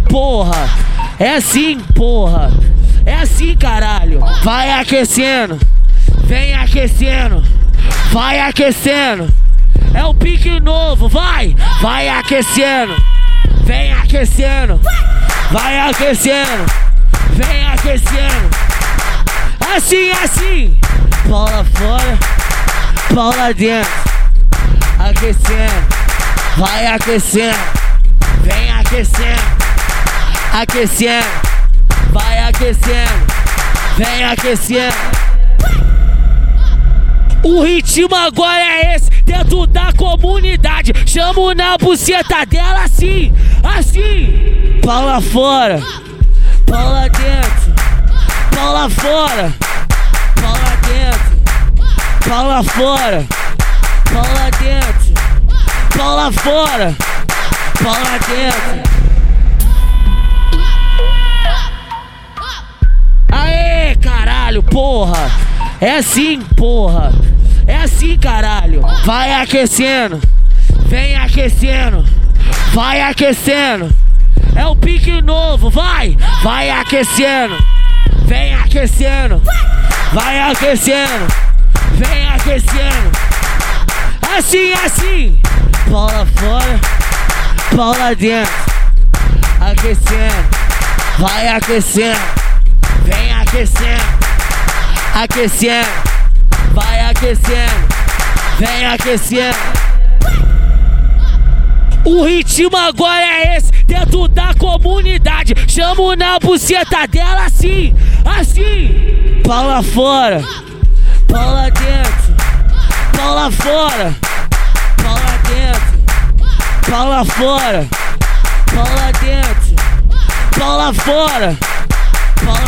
porra. É assim, porra. É assim, caralho. Vai aquecendo, vem aquecendo, vai aquecendo. É o pique novo, vai, vai aquecendo, vem aquecendo, vai aquecendo, vem aquecendo. Assim, assim, bola fora, bola dentro, aquecendo, vai aquecendo, vem aquecendo, aquecendo, vai aquecendo, vem aquecendo. O ritmo agora é esse, dentro da comunidade. Chamo na buceta dela assim, assim. Paula fora, Paula dentro, Paula fora, Paula dentro, Paula fora, Paula dentro, Paula fora, Paula dentro. Porra! É assim, porra! É assim, caralho! Vai aquecendo, vem aquecendo, vai aquecendo. É o pique novo, vai! Vai aquecendo, vem aquecendo, vai aquecendo, vem aquecendo. Assim, assim! Bola fora, bola dentro, aquecendo, vai aquecendo, vem aquecendo aquecendo, vai aquecendo, vem aquecendo. O ritmo agora é esse, dentro da comunidade. Chamo na buceta dela assim, assim. Paula fora, Paula dentro, Paula fora, Paula dentro, Paula fora, Paula dentro, Paula fora, Paula